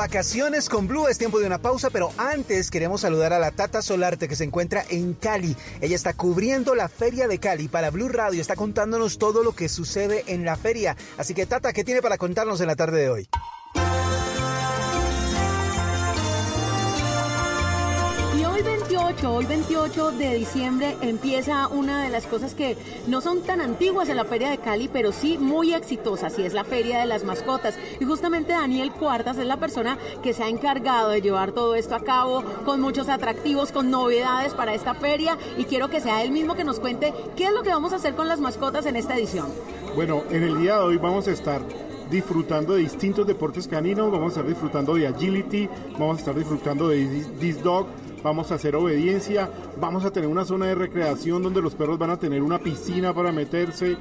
vacaciones con Blue, es tiempo de una pausa, pero antes queremos saludar a la Tata Solarte que se encuentra en Cali. Ella está cubriendo la feria de Cali para Blue Radio, está contándonos todo lo que sucede en la feria. Así que Tata, ¿qué tiene para contarnos en la tarde de hoy? Hoy 28 de diciembre empieza una de las cosas que no son tan antiguas en la Feria de Cali, pero sí muy exitosas, y es la Feria de las Mascotas. Y justamente Daniel Cuartas es la persona que se ha encargado de llevar todo esto a cabo con muchos atractivos, con novedades para esta feria, y quiero que sea él mismo que nos cuente qué es lo que vamos a hacer con las mascotas en esta edición. Bueno, en el día de hoy vamos a estar disfrutando de distintos deportes caninos, vamos a estar disfrutando de agility, vamos a estar disfrutando de this dog, vamos a hacer obediencia, vamos a tener una zona de recreación donde los perros van a tener una piscina para meterse,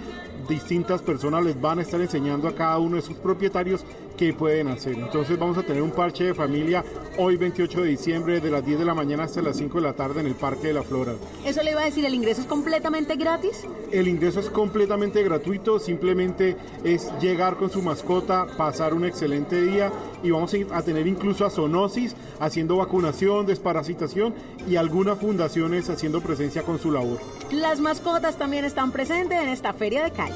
distintas personas les van a estar enseñando a cada uno de sus propietarios qué pueden hacer. Entonces vamos a tener un parche de familia hoy 28 de diciembre de las 10 de la mañana hasta las 5 de la tarde en el Parque de la Flora. Eso le iba a decir, ¿el ingreso es completamente gratis? El ingreso es completamente gratuito, simplemente es llegar con su mascota, pasar un excelente día y vamos a tener incluso a Zoonosis haciendo vacunación, desparasitación y algunas fundaciones haciendo presencia con su labor. Las mascotas también están presentes en esta feria de Cali.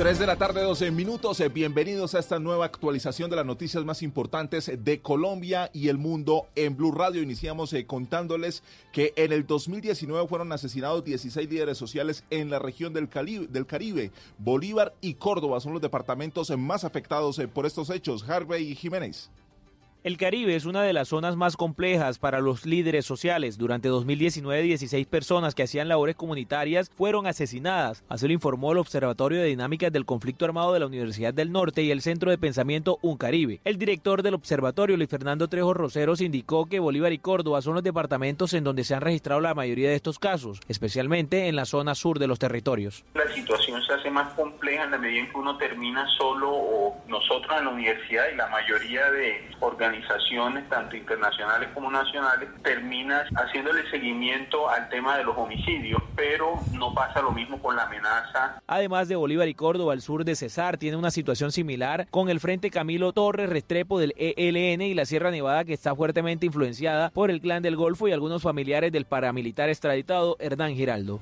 3 de la tarde, 12 minutos. Eh, bienvenidos a esta nueva actualización de las noticias más importantes de Colombia y el mundo en Blue Radio. Iniciamos eh, contándoles que en el 2019 fueron asesinados 16 líderes sociales en la región del Caribe. Bolívar y Córdoba son los departamentos más afectados eh, por estos hechos. Harvey Jiménez. El Caribe es una de las zonas más complejas para los líderes sociales. Durante 2019, 16 personas que hacían labores comunitarias fueron asesinadas. Así lo informó el Observatorio de Dinámicas del Conflicto Armado de la Universidad del Norte y el Centro de Pensamiento Un Caribe. El director del observatorio, Luis Fernando Trejo Roseros, indicó que Bolívar y Córdoba son los departamentos en donde se han registrado la mayoría de estos casos, especialmente en la zona sur de los territorios. La situación se hace más compleja en la medida en que uno termina solo o nosotros en la universidad y la mayoría de organizaciones organizaciones, tanto internacionales como nacionales, terminas haciéndole seguimiento al tema de los homicidios, pero no pasa lo mismo con la amenaza. Además de Bolívar y Córdoba, al sur de Cesar tiene una situación similar con el Frente Camilo Torres Restrepo del ELN y la Sierra Nevada que está fuertemente influenciada por el Clan del Golfo y algunos familiares del paramilitar extraditado Hernán Giraldo.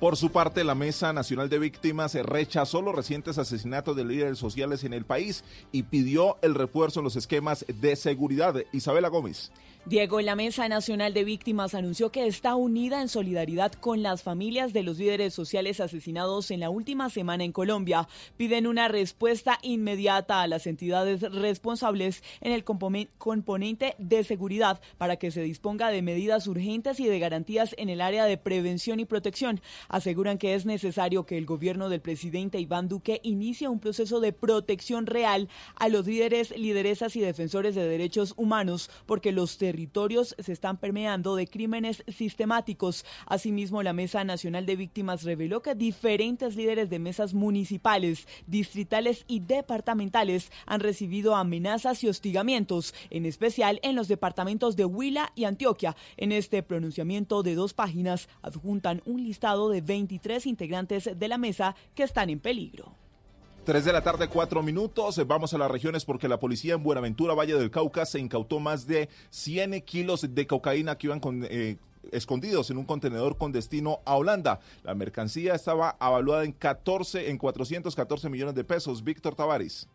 Por su parte, la Mesa Nacional de Víctimas rechazó los recientes asesinatos de líderes sociales en el país y pidió el refuerzo en los esquemas de seguridad. Isabela Gómez. Diego, la Mesa Nacional de Víctimas anunció que está unida en solidaridad con las familias de los líderes sociales asesinados en la última semana en Colombia. Piden una respuesta inmediata a las entidades responsables en el componente de seguridad para que se disponga de medidas urgentes y de garantías en el área de prevención y protección. Aseguran que es necesario que el gobierno del presidente Iván Duque inicie un proceso de protección real a los líderes, lideresas y defensores de derechos humanos porque los territorios se están permeando de crímenes sistemáticos. Asimismo, la Mesa Nacional de Víctimas reveló que diferentes líderes de mesas municipales, distritales y departamentales han recibido amenazas y hostigamientos, en especial en los departamentos de Huila y Antioquia. En este pronunciamiento de dos páginas adjuntan un listado de 23 integrantes de la mesa que están en peligro. 3 de la tarde, 4 minutos. Vamos a las regiones porque la policía en Buenaventura, Valle del Cauca, se incautó más de 100 kilos de cocaína que iban eh, escondidos en un contenedor con destino a Holanda. La mercancía estaba avaluada en 14, en 414 millones de pesos. Víctor Tavares.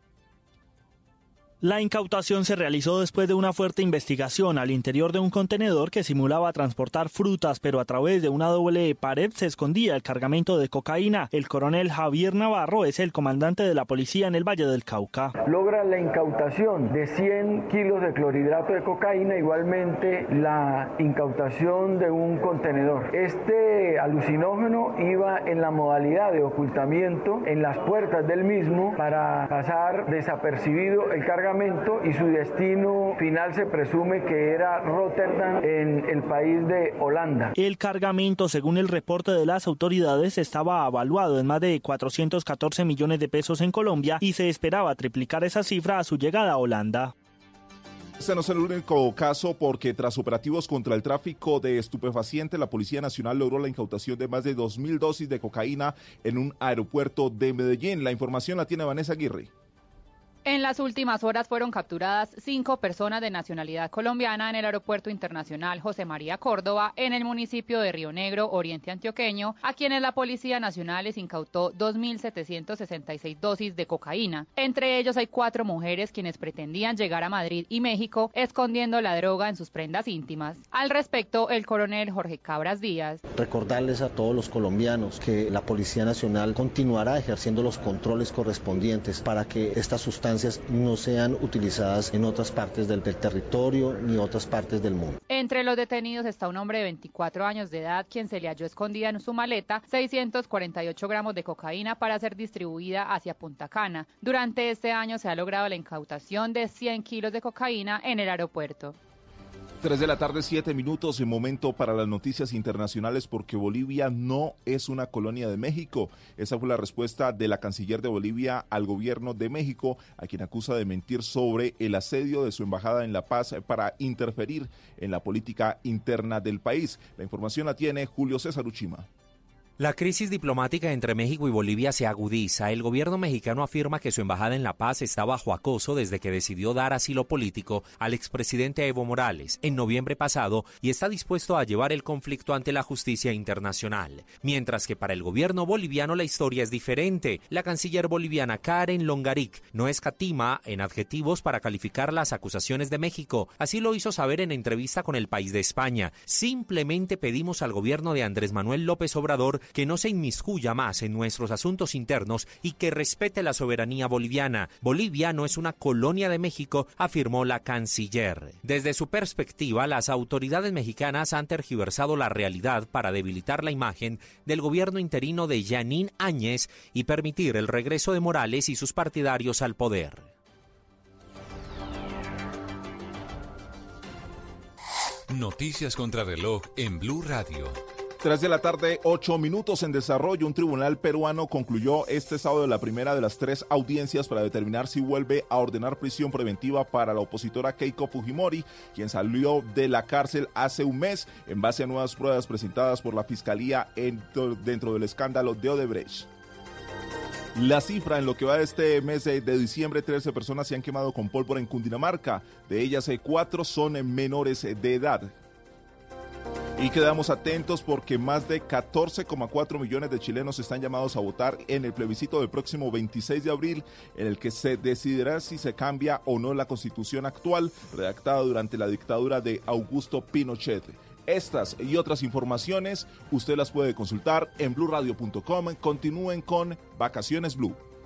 La incautación se realizó después de una fuerte investigación al interior de un contenedor que simulaba transportar frutas, pero a través de una doble pared se escondía el cargamento de cocaína. El coronel Javier Navarro es el comandante de la policía en el Valle del Cauca. Logra la incautación de 100 kilos de clorhidrato de cocaína, igualmente la incautación de un contenedor. Este alucinógeno iba en la modalidad de ocultamiento en las puertas del mismo para pasar desapercibido el cargamento y su destino final se presume que era Rotterdam en el país de Holanda. El cargamento, según el reporte de las autoridades, estaba avaluado en más de 414 millones de pesos en Colombia y se esperaba triplicar esa cifra a su llegada a Holanda. Este no es el único caso porque tras operativos contra el tráfico de estupefacientes, la Policía Nacional logró la incautación de más de 2.000 dosis de cocaína en un aeropuerto de Medellín. La información la tiene Vanessa Aguirre. En las últimas horas fueron capturadas cinco personas de nacionalidad colombiana en el Aeropuerto Internacional José María Córdoba, en el municipio de Río Negro, Oriente Antioqueño, a quienes la Policía Nacional les incautó 2.766 dosis de cocaína. Entre ellos hay cuatro mujeres quienes pretendían llegar a Madrid y México escondiendo la droga en sus prendas íntimas. Al respecto, el coronel Jorge Cabras Díaz. Recordarles a todos los colombianos que la Policía Nacional continuará ejerciendo los controles correspondientes para que esta sustancia no sean utilizadas en otras partes del, del, territorio ni otras partes del mundo. Entre los detenidos está un hombre de 24 años de edad quien se le halló escondida en su maleta 648 gramos de cocaína para ser distribuida hacia Punta Cana. Durante este año se ha logrado la incautación de 100 kilos de cocaína en el aeropuerto. 3 de la tarde, 7 minutos, en momento para las noticias internacionales porque Bolivia no es una colonia de México. Esa fue la respuesta de la canciller de Bolivia al gobierno de México, a quien acusa de mentir sobre el asedio de su embajada en La Paz para interferir en la política interna del país. La información la tiene Julio César Uchima. La crisis diplomática entre México y Bolivia se agudiza. El gobierno mexicano afirma que su embajada en La Paz está bajo acoso desde que decidió dar asilo político al expresidente Evo Morales en noviembre pasado y está dispuesto a llevar el conflicto ante la justicia internacional. Mientras que para el gobierno boliviano la historia es diferente. La canciller boliviana Karen Longaric no escatima en adjetivos para calificar las acusaciones de México. Así lo hizo saber en entrevista con el país de España. Simplemente pedimos al gobierno de Andrés Manuel López Obrador que no se inmiscuya más en nuestros asuntos internos y que respete la soberanía boliviana. Bolivia no es una colonia de México, afirmó la canciller. Desde su perspectiva, las autoridades mexicanas han tergiversado la realidad para debilitar la imagen del gobierno interino de Yanín Áñez y permitir el regreso de Morales y sus partidarios al poder. Noticias contra reloj en Blue Radio. 3 de la tarde, 8 minutos en desarrollo. Un tribunal peruano concluyó este sábado la primera de las tres audiencias para determinar si vuelve a ordenar prisión preventiva para la opositora Keiko Fujimori, quien salió de la cárcel hace un mes en base a nuevas pruebas presentadas por la fiscalía dentro del escándalo de Odebrecht. La cifra en lo que va de este mes de, diciembre, 13 personas se han quemado con pólvora en Cundinamarca. De ellas, 4 son menores de edad. Y quedamos atentos porque más de 14,4 millones de chilenos están llamados a votar en el plebiscito del próximo 26 de abril, en el que se decidirá si se cambia o no la constitución actual, redactada durante la dictadura de Augusto Pinochet. Estas y otras informaciones usted las puede consultar en blurradio.com. Continúen con Vacaciones Blue.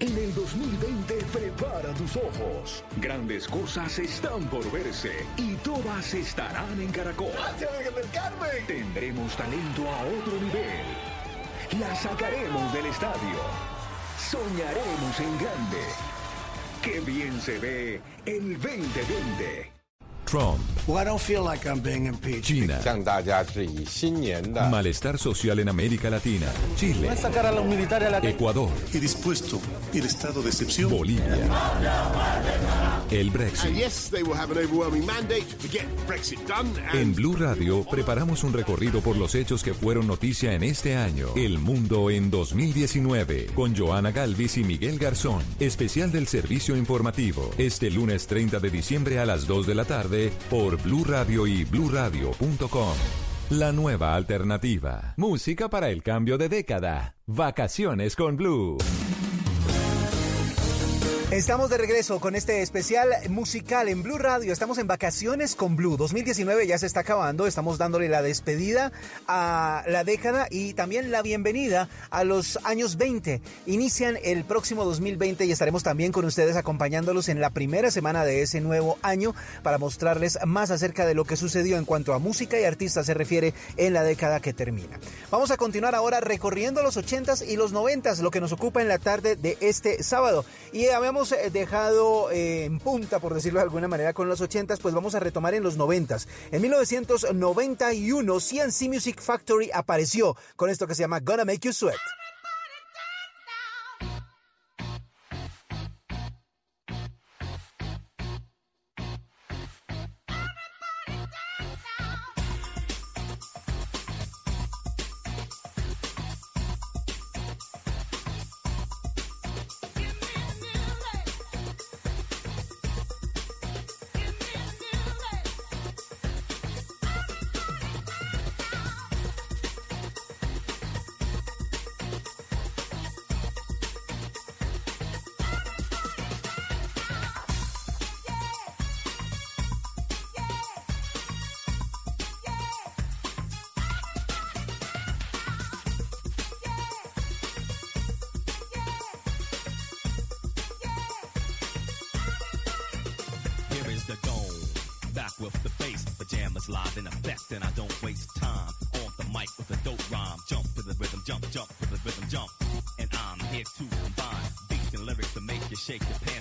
En el 2020 prepara tus ojos. Grandes cosas están por verse y todas estarán en Caracol. Tendremos talento a otro nivel. La sacaremos del estadio. Soñaremos en grande. Qué bien se ve el 2020. Trump, China. Malestar social en América Latina. Chile. Sacar a los militares a la Ecuador. Y dispuesto el estado de excepción. Bolivia el Brexit. En Blue Radio preparamos un recorrido por los hechos que fueron noticia en este año. El mundo en 2019 con Joana Galvis y Miguel Garzón. Especial del servicio informativo. Este lunes 30 de diciembre a las 2 de la tarde por Blue Radio y bluradio.com. La nueva alternativa. Música para el cambio de década. Vacaciones con Blue. Estamos de regreso con este especial musical en Blue Radio. Estamos en vacaciones con Blue. 2019 ya se está acabando. Estamos dándole la despedida a la década y también la bienvenida a los años 20. Inician el próximo 2020 y estaremos también con ustedes acompañándolos en la primera semana de ese nuevo año para mostrarles más acerca de lo que sucedió en cuanto a música y artistas se refiere en la década que termina. Vamos a continuar ahora recorriendo los 80s y los 90s, lo que nos ocupa en la tarde de este sábado. Y habíamos eh, dejado eh, en punta, por decirlo de alguna manera, con los 80s, pues vamos a retomar en los 90s. En 1991, CNC Music Factory apareció con esto que se llama Gonna Make You Sweat. Back with the bass, pajamas live in effect, and I don't waste time. On the mic with a dope rhyme. Jump to the rhythm, jump, jump to the rhythm, jump, and I'm here to combine beats and lyrics to make you shake your pants,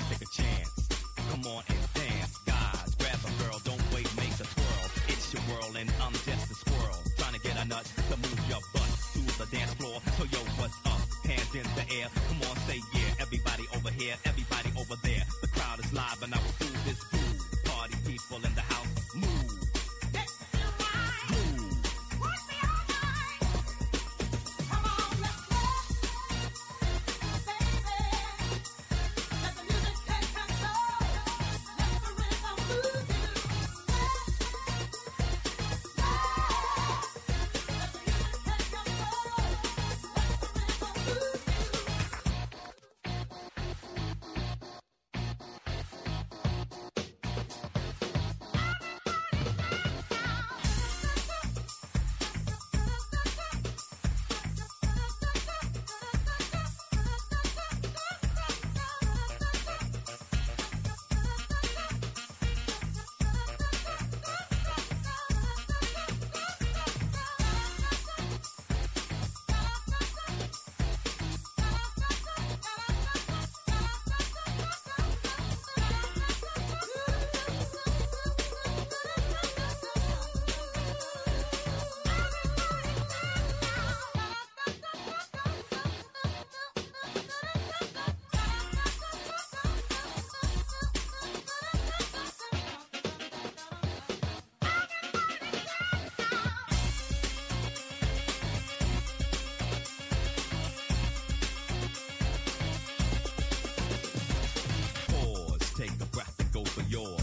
yours.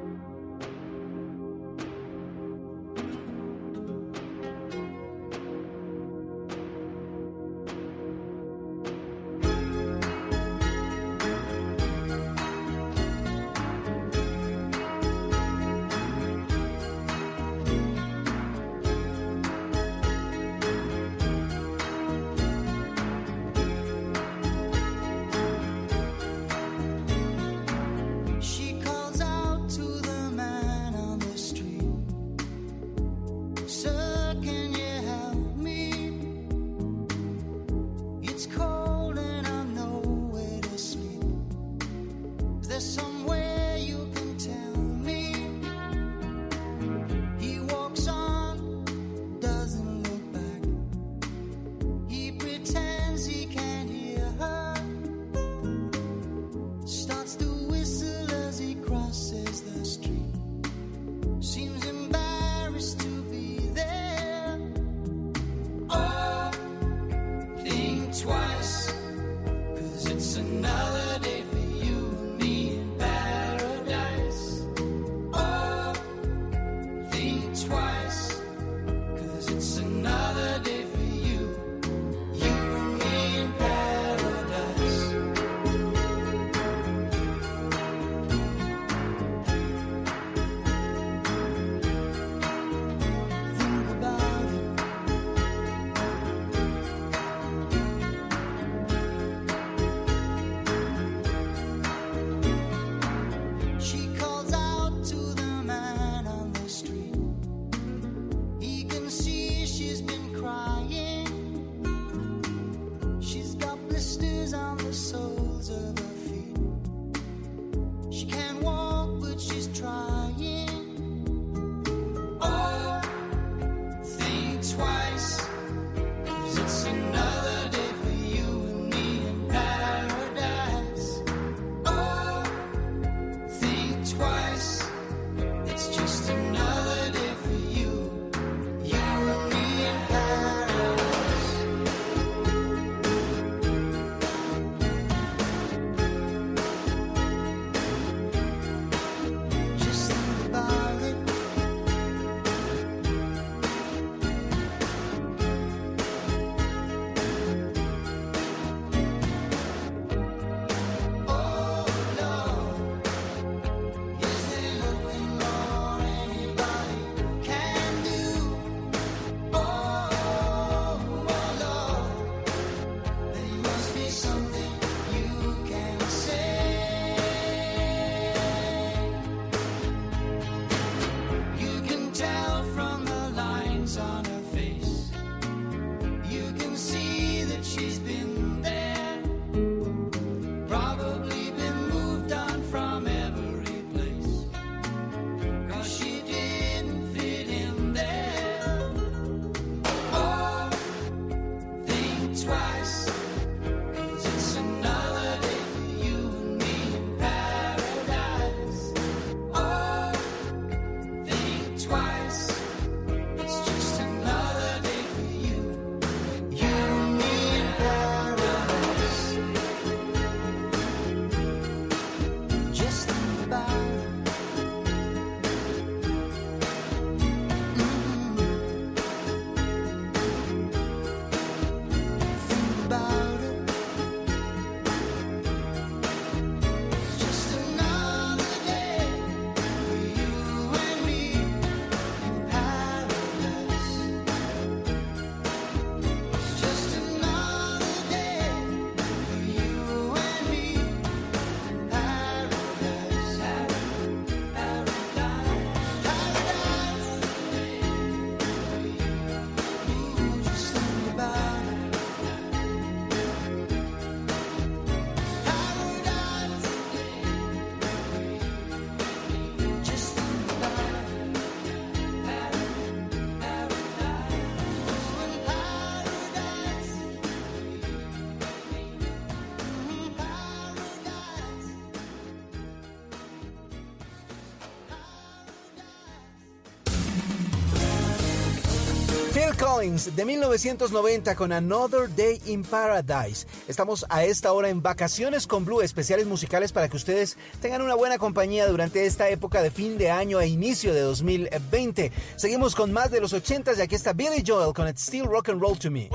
Collins de 1990 con Another Day in Paradise. Estamos a esta hora en Vacaciones con Blue, especiales musicales para que ustedes tengan una buena compañía durante esta época de fin de año e inicio de 2020. Seguimos con más de los 80s y aquí está Billy Joel con It's Still Rock and Roll to Me.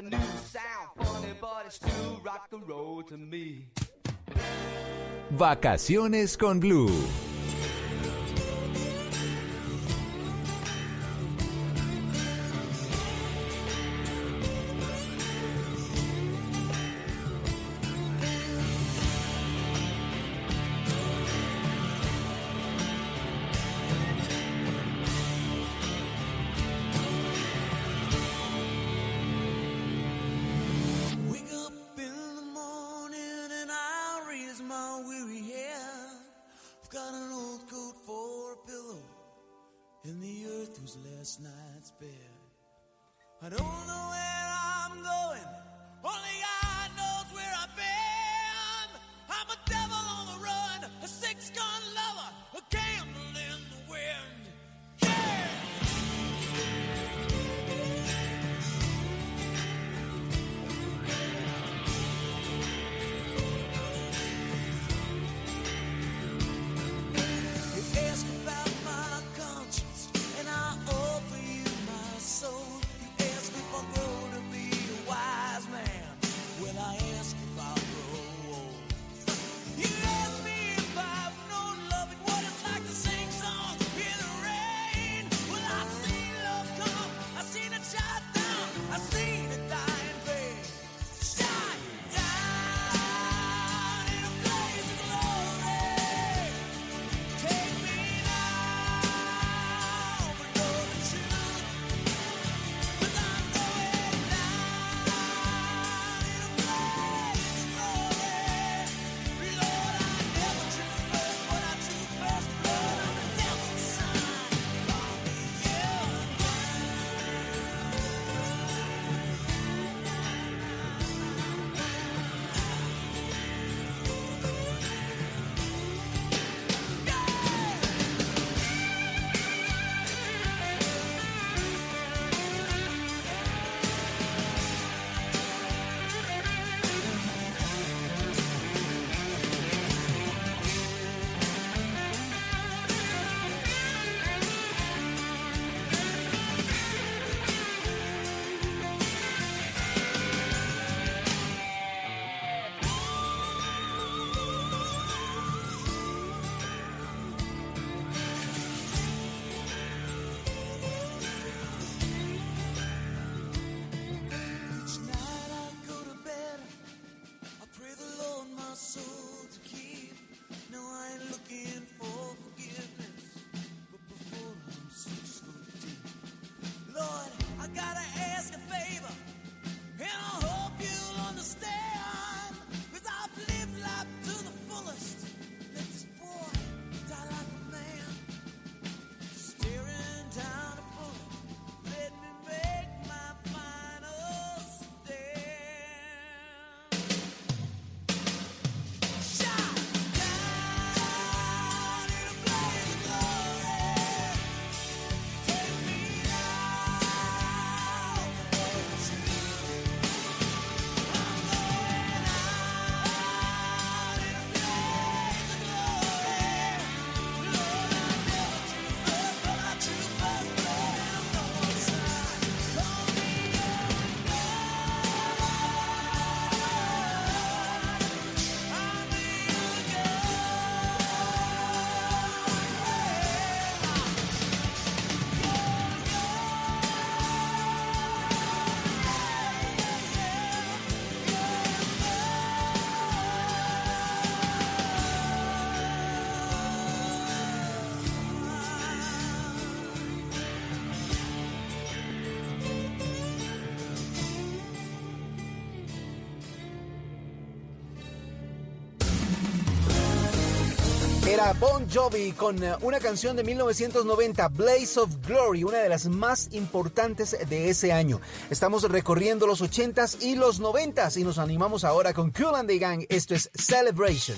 a new sound. Funny, but it's still rock and roll to me. Vacaciones con Blue. Bon Jovi con eh, una canción de 1990, Blaze of Glory, una de las más importantes de ese año. Estamos recorriendo los 80s y los 90s y nos animamos ahora con Cool and the Gang. Esto es Celebration.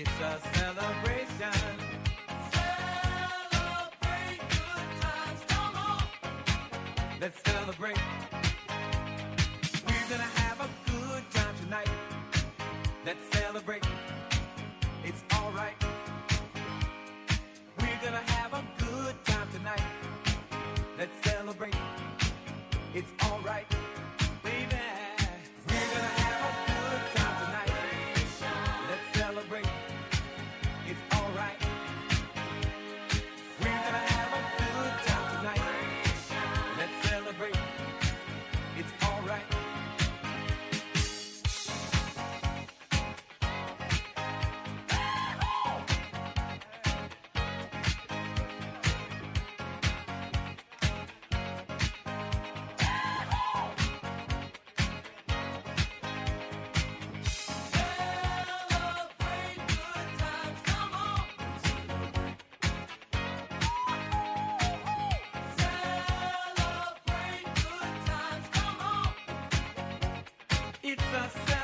It's a celebration. Essa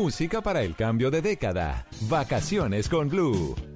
música para el cambio de década. Vacaciones con Blue.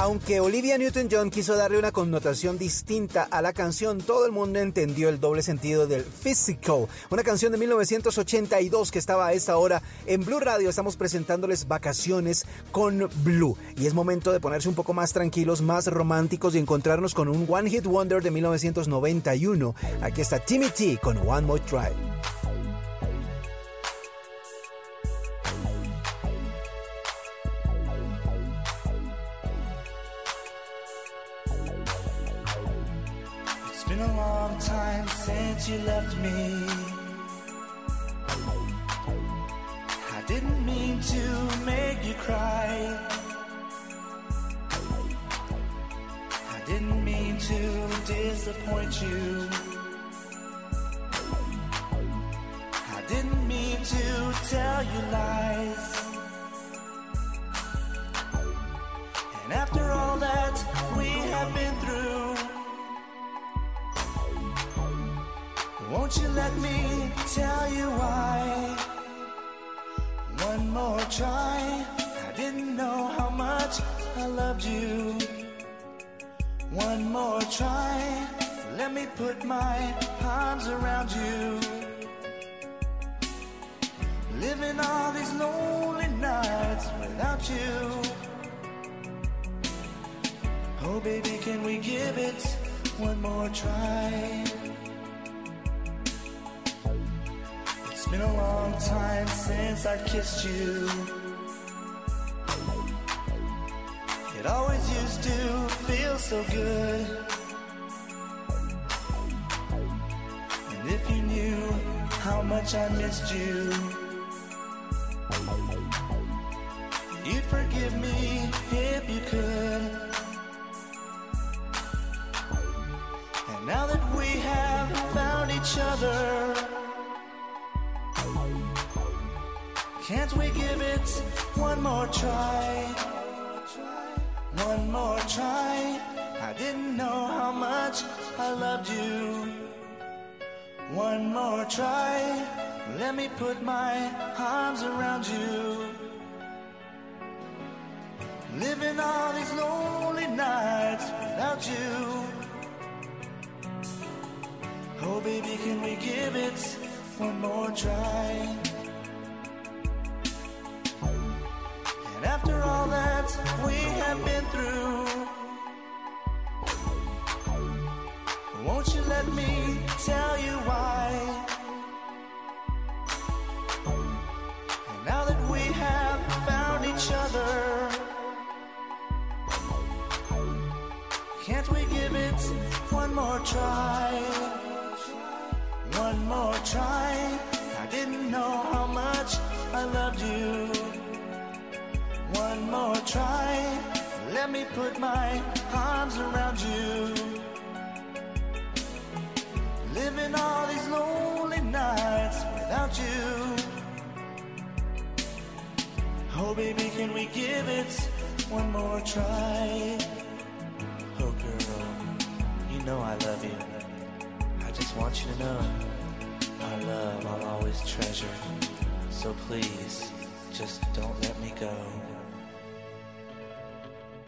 Aunque Olivia Newton-John quiso darle una connotación distinta a la canción, todo el mundo entendió el doble sentido del physical, una canción de 1982 que estaba a esta hora en Blue Radio. Estamos presentándoles Vacaciones con Blue y es momento de ponerse un poco más tranquilos, más románticos y encontrarnos con un One Hit Wonder de 1991. Aquí está Timmy T con One More Try. More try. Let me put my arms around you. Living all these lonely nights without you. Oh, baby, can we give it one more try? It's been a long time since I kissed you. It always used to feel so good. And if you knew how much I missed you, you'd forgive me if you could. And now that we have found each other, can't we give it one more try? One more try. I didn't know how much I loved you. One more try. Let me put my arms around you. Living all these lonely nights without you. Oh, baby, can we give it one more try? And after all that we have been through, won't you let me tell you why? And now that we have found each other, can't we give it one more try? One more try. I didn't know how much I loved you. Let me put my arms around you. Living all these lonely nights without you. Oh, baby, can we give it one more try? Oh, girl, you know I love you. I just want you to know our love I'll always treasure. So please, just don't let me go.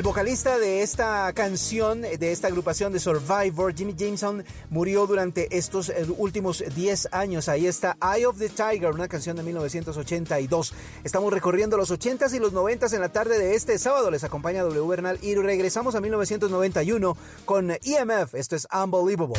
El vocalista de esta canción, de esta agrupación de Survivor, Jimmy Jameson, murió durante estos eh, últimos 10 años. Ahí está Eye of the Tiger, una canción de 1982. Estamos recorriendo los 80s y los 90s en la tarde de este sábado. Les acompaña W Bernal y regresamos a 1991 con EMF. Esto es Unbelievable.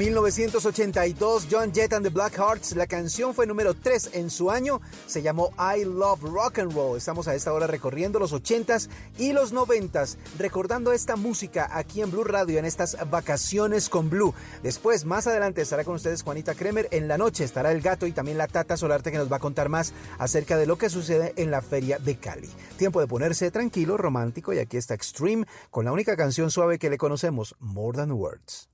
1982, John Jett and the Blackhearts, la canción fue número 3 en su año, se llamó I Love Rock and Roll. Estamos a esta hora recorriendo los 80s y los 90s, recordando esta música aquí en Blue Radio en estas vacaciones con Blue. Después, más adelante, estará con ustedes Juanita Kremer. En la noche estará el gato y también la Tata Solarte que nos va a contar más acerca de lo que sucede en la Feria de Cali. Tiempo de ponerse tranquilo, romántico y aquí está Extreme con la única canción suave que le conocemos, More Than Words.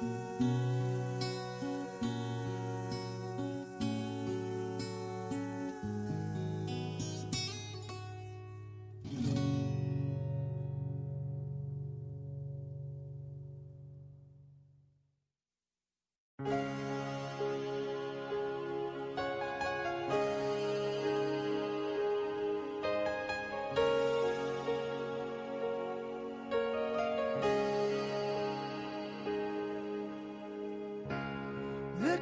Música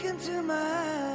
into my